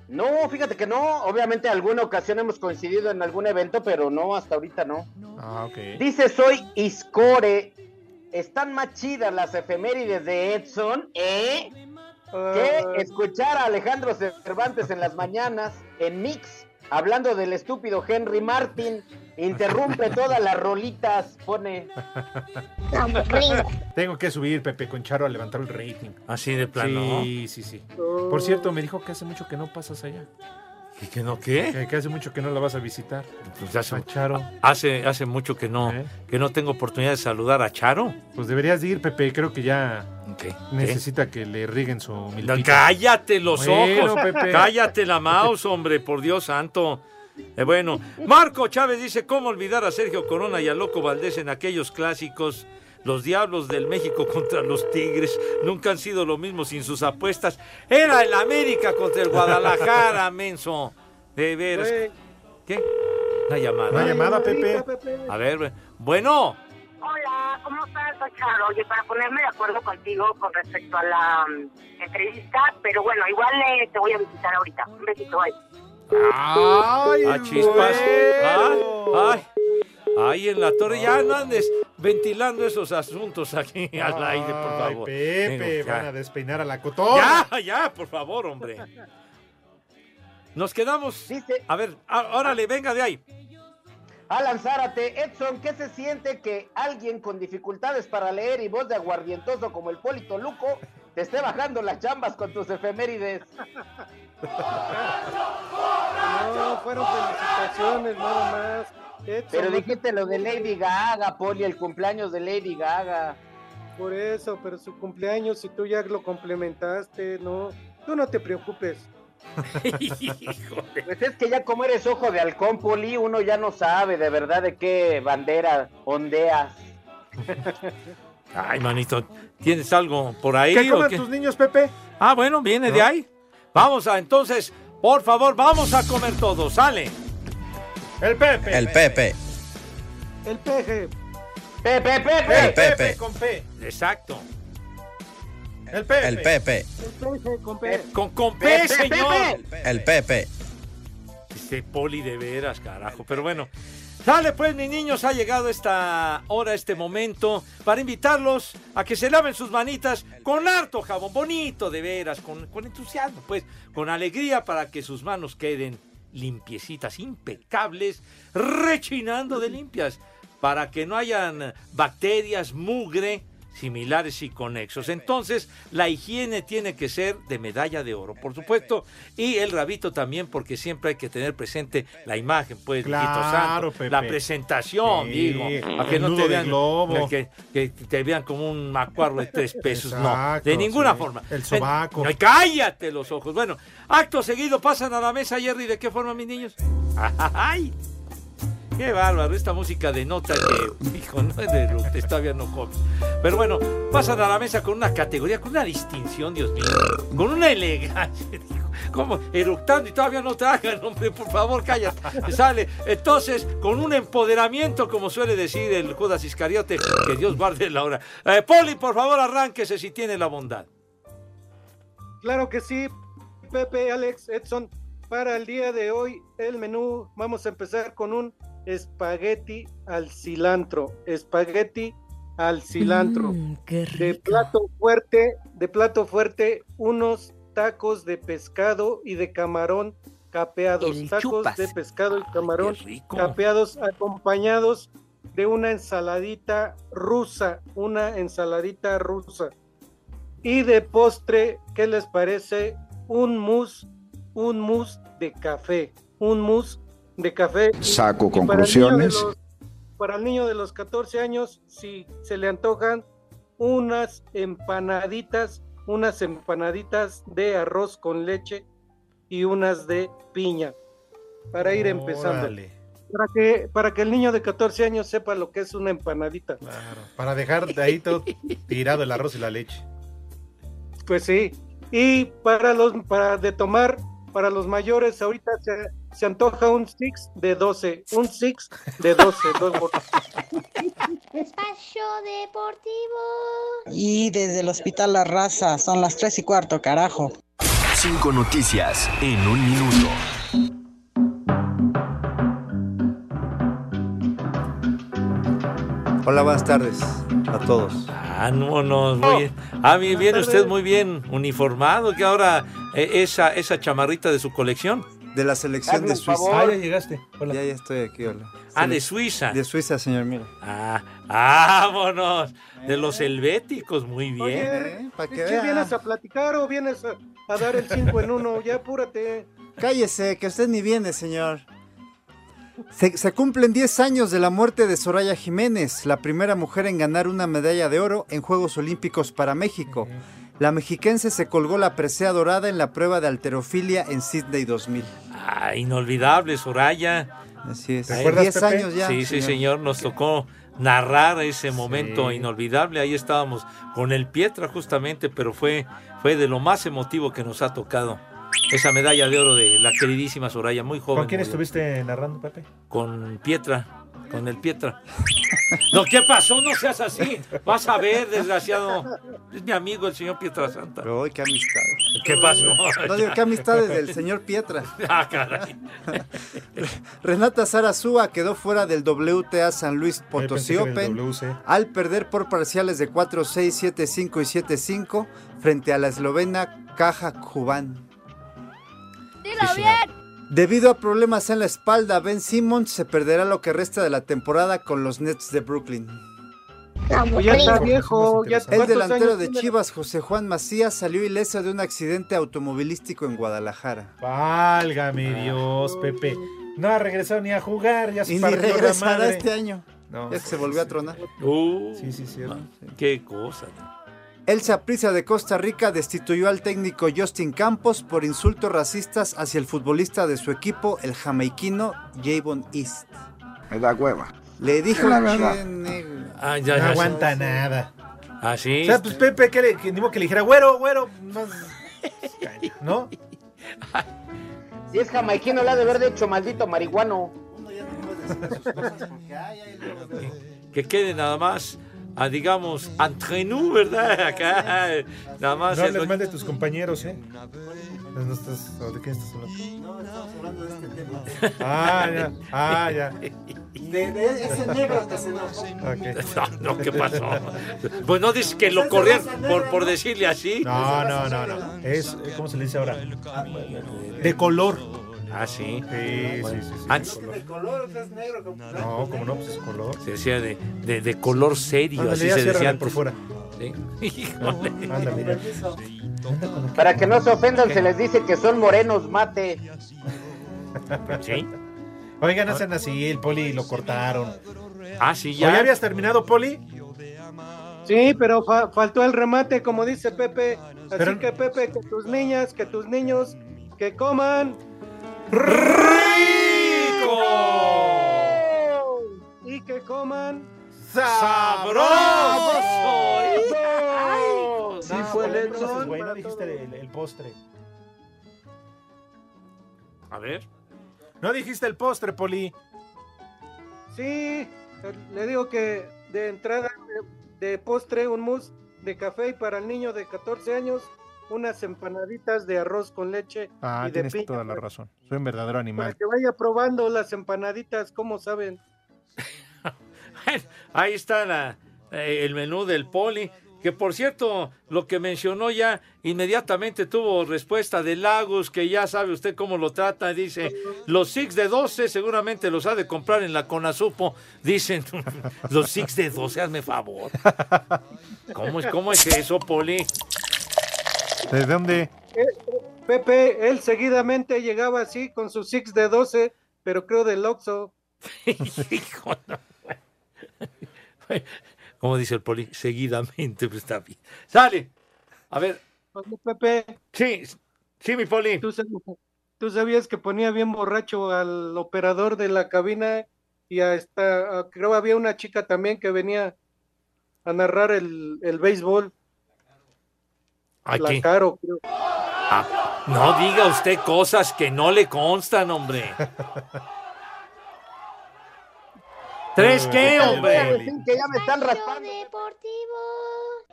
No, fíjate que no. Obviamente alguna ocasión hemos coincidido en algún evento, pero no, hasta ahorita no. Ah, ok. Dice, soy Iscore. están más chidas las efemérides de Edson, ¿eh? Ah. Que escuchar a Alejandro Cervantes en las mañanas, en Mix, hablando del estúpido Henry Martin, interrumpe todas las rolitas, pone... Tengo que subir, Pepe Concharo, a levantar el rating. Así de plano. Sí, sí, sí. Por cierto, me dijo que hace mucho que no pasas allá. ¿Y que no qué? Que, que hace mucho que no la vas a visitar. Pues hace, A Charo. hace, hace mucho que no, ¿Eh? que no tengo oportunidad de saludar a Charo. Pues deberías de ir, Pepe. Creo que ya ¿Qué? necesita que le rieguen su No, milpita. cállate los Bueno, ojos. Pepe. Cállate la mouse, hombre, por Dios santo. Eh, bueno, Marco Chávez dice, ¿cómo olvidar a Sergio Corona y a Loco Valdés en aquellos clásicos? Los Diablos del México contra los Tigres nunca han sido lo mismo sin sus apuestas. Era el América contra el Guadalajara, menso. De veras. ¿Qué? Una llamada. Una llamada, Pepe. A ver, bueno. Hola, ¿cómo estás, Charo? Oye, para ponerme de acuerdo contigo con respecto a la mm, entrevista, pero bueno, igual eh, te voy a visitar ahorita. Un besito, bye. ¡Ay, Ah, chispas. Ah, ay, ay, en la torre. Ya no andes ventilando esos asuntos aquí al aire, por Ay, favor. Pepe, van a despeinar a la cotona. Ya, ya, por favor, hombre. Nos quedamos. A ver, á- órale, venga de ahí. Alan Zárate, Edson, ¿qué se siente que alguien con dificultades para leer y voz de aguardientoso como el Polito Luco te esté bajando las chambas con tus efemérides? No, fueron felicitaciones, nada más. Pero dijiste lo de Lady Gaga, Poli, el cumpleaños de Lady Gaga. Por eso, pero su cumpleaños, si tú ya lo complementaste, no. Tú no te preocupes. Pues es que ya como eres ojo de halcón, Poli, uno ya no sabe de verdad de qué bandera ondeas. Ay, manito, ¿tienes algo por ahí? ¿Qué o comen qué? tus niños, Pepe? Ah, bueno, viene de ahí. Vamos a, entonces, por favor, vamos a comer todos. Sale. El Pepe. El Pepe. El peje. Pepe, Pepe. El Pepe. Con P. Exacto. El Pepe. El Pepe. El peje con P. Con, con P, Pepe, señor. Pepe. El Pepe. Este poli de veras, carajo. Pero bueno. Sale pues, mis niños, ha llegado esta hora, este momento, para invitarlos a que se laven sus manitas con harto jabón, bonito de veras, con, con entusiasmo, pues, con alegría para que sus manos queden limpiecitas, impecables, rechinando de limpias, para que no hayan bacterias, mugre, similares y conexos. Entonces, la higiene tiene que ser de medalla de oro, por supuesto, y el rabito también, porque siempre hay que tener presente la imagen, pues, Claro, santo, la presentación, Sí, digo, a que no te vean, que, que te vean como un macuarro de tres pesos, no, de ninguna sí. forma. El sobaco. Cállate los ojos. Bueno, acto seguido pasan a la mesa, Jerry, ¿de qué forma, mis niños? ¡Ay! Qué bárbaro, esta música denota que, hijo, no es de lo todavía no comes. Pero bueno, pasan a la mesa con una categoría, con una distinción, Dios mío, con una elegancia, como eructando y todavía no tragan, hombre, por favor, cállate, sale. Entonces, con un empoderamiento, como suele decir el Judas Iscariote, que Dios guarde la hora. Eh, Poli, por favor, arránquese si tiene la bondad. Claro que sí, Pepe, Alex, Edson. Para el día de hoy, el menú, vamos a empezar con un espagueti al cilantro. Espagueti al cilantro. Mm, de plato fuerte, de plato fuerte, unos tacos de pescado y de camarón capeados. El tacos chupas. de pescado y camarón capeados acompañados de una ensaladita rusa, una ensaladita rusa. Y de postre, ¿qué les parece? Un mousse, un mousse de café, un mousse de café. Y- Saco y para el niño de conclusiones. los- Para el niño de los 14 años, si se le antojan unas empanaditas, unas empanaditas de arroz con leche y unas de piña, para ir empezando. Para que, para que el niño de 14 años sepa lo que es una empanadita. Claro. Para dejar de ahí todo tirado el arroz y la leche. Pues sí. Y para los para de tomar, para los mayores, ahorita se, se antoja un six de 12. Un six de 12. dos. Espacio Deportivo. Y desde el Hospital La Raza, son las 3 y cuarto, carajo. Cinco noticias en un minuto. Hola, buenas tardes a todos. Vámonos, muy bien. Ah, bien, viene usted muy bien uniformado, que ahora eh, esa, esa chamarrita de su colección. De la selección Hazme de un Suiza. favor. Ah, ya llegaste. Ya, ya estoy aquí, hola. Ah, de Suiza. De Suiza, señor, mira. Ah, vámonos. De los helvéticos, muy bien. Oye, para que ¿qué vea. vienes a platicar o vienes a, a dar el 5 en 1? Ya apúrate. Cállese, que usted ni viene, señor. Se, se cumplen 10 años de la muerte de Soraya Jiménez, la primera mujer en ganar una medalla de oro en Juegos Olímpicos para México. La mexiquense se colgó la presea dorada en la prueba de alterofilia en Sydney 2000. Ah, inolvidable, Soraya. Así es. Ay, 10 años ya. Sí, sí, señor. Nos tocó narrar ese momento inolvidable. Ahí estábamos con el Pietra justamente, pero fue, fue de lo más emotivo que nos ha tocado. Esa medalla de oro de la queridísima Soraya, muy joven. ¿Con quién murió. estuviste narrando, Pepe? Con Pietra, con el Pietra. No, ¿qué pasó? No seas así. Vas a ver, desgraciado. Es mi amigo el señor Pietra Santa. Pero hoy qué amistad. ¿Qué pasó? No digo qué amistades del señor Pietra. Ah, caray. Renata Sarazúa quedó fuera del WTA San Luis Potosí era el Open al perder por parciales de 4-6, 7-5 y 7-5 frente a la eslovena Caja Kuban. Dilo bien. Debido a problemas en la espalda, Ben Simmons se perderá lo que resta de la temporada con los Nets de Brooklyn. Pues ya está viejo. Ya, El ¿cuántos delantero de? Chivas, José Juan Macías, salió ileso de un accidente automovilístico en Guadalajara. Válgame Dios, Pepe. No ha regresado ni a jugar, ya se Y ni regresará madre. este año. No. Ya que se volvió a tronar. Uh, sí, sí, sí. Qué cosa. El Saprissa de Costa Rica destituyó al técnico Justin Campos por insultos racistas hacia el futbolista de su equipo, el jamaiquino Javon East. Me da hueva. Le dijo la "Che, verdad". negro". Ah, ya, no ya. aguanta nada. Ah, sí. O sea, pues Pepe, que le, que, que le dijera, güero, güero. No, ¿no? Si es jamaiquino, le ha de haber hecho maldito marihuano. Que quede nada más, a, digamos, entre nous, ¿verdad? Acá, nada más. No es les mandes tus compañeros, ¿eh? No estás, ¿o ¿De qué estás hablando? No, estamos hablando de este tema. Ah, ya. Ah, ya. De, de ese negro que se enojó. Ok. No, no, ¿qué pasó? Pues no dices que lo corrían por, por decirle así. No, no, no, no. Es, ¿cómo se le dice ahora? De color. Ah, sí. Sí, sí, sí. sí, Antes De color, es negro. como- No, como no, pues es color. se decía de, de, de color serio, Ándale, así se decía por fuera. Sí. Híjole. Anda, mira. Para que no se ofendan, se les dice que son morenos, mate. Sí. Oigan, hacen así, el poli lo cortaron. Ah, sí, ¿O ya ya. habías terminado, poli? Sí, pero fa- faltó el remate, como dice Pepe. Así Pero- que Pepe, que tus niñas, que tus niños, que coman. Y que coman. ¡Sabroso! Sí, No, fue ¿cómo el conoces, Edson. güey? No dijiste el, el postre. A ver. No dijiste el postre, poli. Sí, le digo que de entrada de, de postre, un mousse de café y para el niño de 14 años, unas empanaditas de arroz con leche Ah, y de tienes piña. toda la razón. Soy un verdadero Para animal. que vaya probando las empanaditas, ¿cómo saben? Ahí está la, eh, el menú del poli. Que por cierto, lo que mencionó ya inmediatamente tuvo respuesta de Lagos, que ya sabe usted cómo lo trata. Dice: Los Six de 12 seguramente los ha de comprar en la Conasupo. Dicen: Los Six de 12, hazme favor. ¿Cómo es, cómo es eso, Poli? ¿De dónde? Pepe, él seguidamente llegaba así con su six de 12, pero creo del Oxxo. Hijo, no. ¿Cómo dice el Poli? Seguidamente, pues está bien. ¡Sale! A ver, Oye, Pepe, sí, sí, mi Poli. ¿tú, sab- tú sabías que ponía bien borracho al operador de la cabina y a esta, a- creo había una chica también que venía a narrar el, el béisbol, Caro, creo. Ah, no diga usted cosas que no le constan, hombre. ¿Tres qué, hombre? Que ya me están raspando. Deportivo.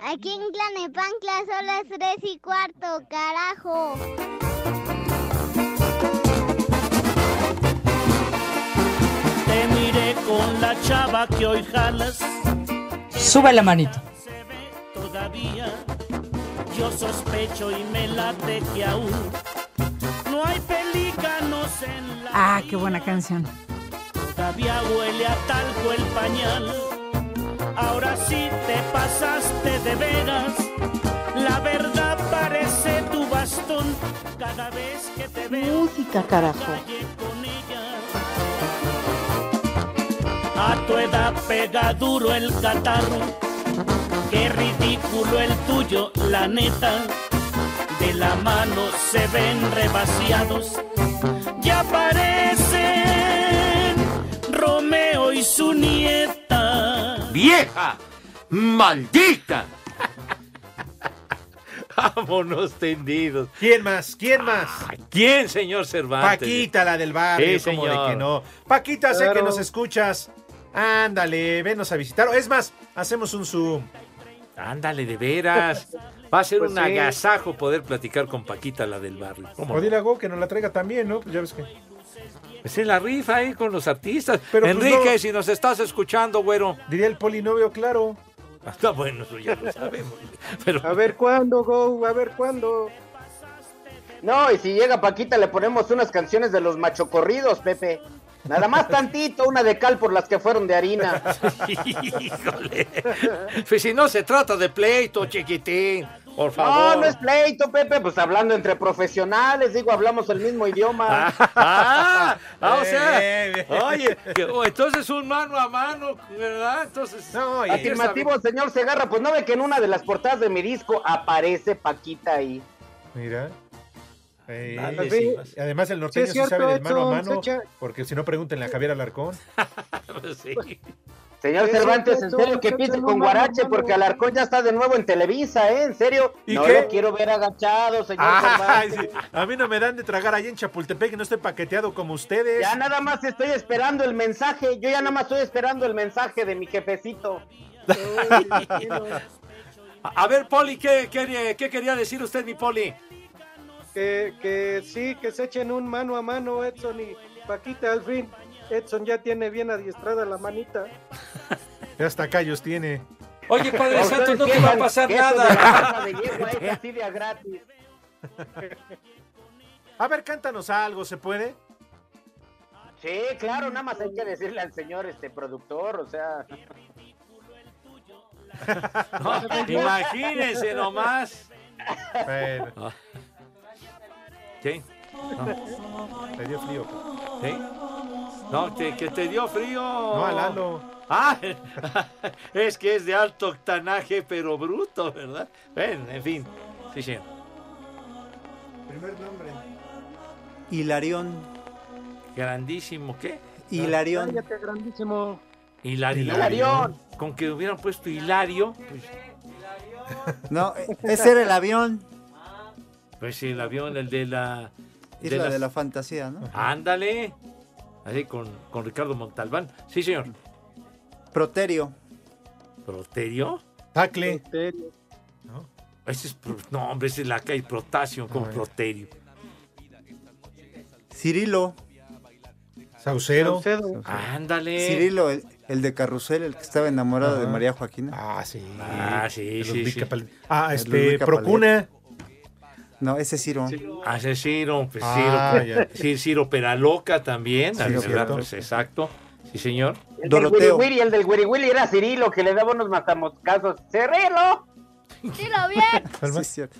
Aquí en Tlanepancla son las 3 y cuarto, carajo. Te miré con la chava que hoy jalas Sube la manito. todavía. Yo sospecho y me late que aún no hay pelícanos en la. Ah, qué buena canción. Todavía huele a talco el pañal. Ahora sí te pasaste de veras. La verdad parece tu bastón cada vez que te veo. Música, carajo. con ella. A tu edad pega duro el catarro. Ridículo el tuyo, la neta. De la mano se ven revaciados. Ya parecen Romeo y su nieta. ¡Vieja! ¡Maldita! Vámonos tendidos. ¿Quién más? ¿Quién más? ¿Quién, señor Cervantes? Paquita, la del barrio, Sí, como de señor. que no. Paquita, sé que nos escuchas. Ándale, venos a visitar. Es más, hacemos un Zoom. Ándale, de veras. Va a ser Pues un sí. agasajo poder platicar con Paquita, la del barrio. ¿Cómo O dile a Go que nos la traiga también, ¿no? Pues ya ves que. Pues es la rifa ahí con los artistas. Pero, pues, Enrique, no- si nos estás escuchando, güero. Diría el polinovio, claro. Está bueno, eso ya lo sabemos. Pero... A ver cuándo, Go, a ver cuándo. No, y si llega Paquita le ponemos unas canciones de los machocorridos, Pepe. Nada más tantito, una de cal por las que fueron de harina. Híjole. Pues si no se trata de pleito, chiquitín. Por No, favor. no es pleito, Pepe, pues hablando entre profesionales, digo, hablamos el mismo idioma. Ah, ah, o sea, Bien, bien. oye, que- oh, entonces un mano a mano, ¿verdad? Entonces, no, Afirmativo, señor Segarra, pues no ve que en una de las portadas de mi disco aparece Paquita ahí. Mira. Dale, sí. sí. Además, el norteño Sí sabe del mano a mano. Porque si no, pregúntenle a Javier Alarcón. sí. Señor Sí, Cervantes, en serio que pise con Guarache, porque Alarcón ya está de nuevo en Televisa, ¿eh? En serio. ¿Y no qué? lo quiero ver agachado, señor Ay, Cervantes. sí. A mí no me dan de tragar ahí en Chapultepec no estoy paqueteado como ustedes. Ya nada más estoy esperando el mensaje. Yo ya nada más estoy esperando el mensaje de mi jefecito. a ver, Poli, ¿qué, qué quería decir usted, mi Poli? Que, que sí, que se echen un mano a mano, Edson y Paquita, al fin. Edson ya tiene bien adiestrada la manita. Ya hasta callos tiene. Oye, Padre Santo, no te va a pasar nada. a gratis. A ver, cántanos algo, ¿se puede? Sí, claro, nada más hay que decirle al señor este productor, o sea. No, imagínense nomás. Bueno. Ah. ¿Qué? Te dio frío. ¿Sí? No, que, que te dio frío. No, a Lalo. Ah, es que es de alto octanaje, pero bruto, ¿verdad? Ven, en fin. Sí, sí. Primer nombre. Hilarión. Grandísimo, ¿qué? Hilarión. Cállate, grandísimo. Hilario. Hilarión. Con que hubieran puesto Hilario, pues, No, ese era el avión. Pues sí, el avión, el de la... Isla las- de la fantasía, ¿no? Ándale. Así con, con Ricardo Montalbán. Sí, señor. Proterio. ¿Proterio? Tacle. Ese es, pro- no, hombre, ese es la calle Protasio con Proterio. Cirilo. Saucero. Ándale. Cirilo, el, el de Carrusel, el que estaba enamorado de. María Joaquina. Ah, sí. Ah, sí, De sí, sí. Pal- Ah, De este, Procuna. No, ese es Ciro. Ah, ese Ciro, pues Ah, Ciro, ya. sí, Ciro Peraloca también, Sí, ¿verdad? Pues, exacto, sí señor. El Doroteo. del Wiri, el del Wiri Wiri era Cirilo, que le daba unos matamoscazos. ¡Cirilo! Dilo bien. Sí, es cierto.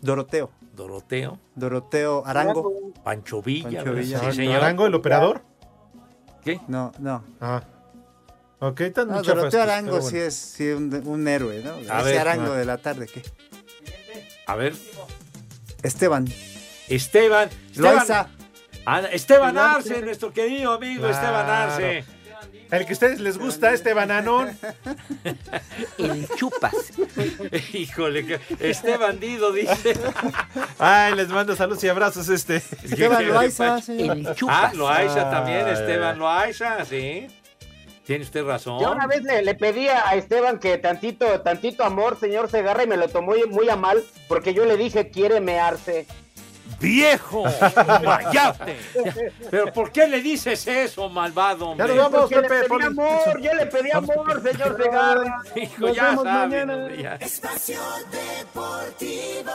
Doroteo. Doroteo, Doroteo Arango. Pancho Villa, Pancho ¿verdad? Villa. sí señor. ¿Arango, el operador? ¿Qué? No, no. Ah. Ok, están No, Doroteo pues, Arango sí es sí, un, un héroe, ¿no? A Ese ver, Arango de la tarde, ¿qué? A ver, Esteban. Esteban, Esteban, Loaiza. Ah, Esteban Arce, nuestro querido amigo Esteban Claro. Arce. El que a ustedes les gusta, este bananón. El chupas. Híjole, que- este bandido dice. Ay, les mando saludos y abrazos este. Esteban Loaiza, señor. Ah, Loaiza también. Esteban Loaiza, sí. Tiene usted razón. Yo una vez le, le pedí a Esteban que tantito, tantito amor, señor Segarra, y me lo tomó muy, muy a mal, porque yo le dije, quiere mearse. ¡Viejo! ¡Mayate! ¿Pero por qué le dices eso, malvado, hombre? Ya nos vamos, Porque le Pepe. pedí amor, yo le pedí amor, señor Segarra. Hijo, Nos ya vemos saben, mañana. hombre, ya. Espacio Deportivo.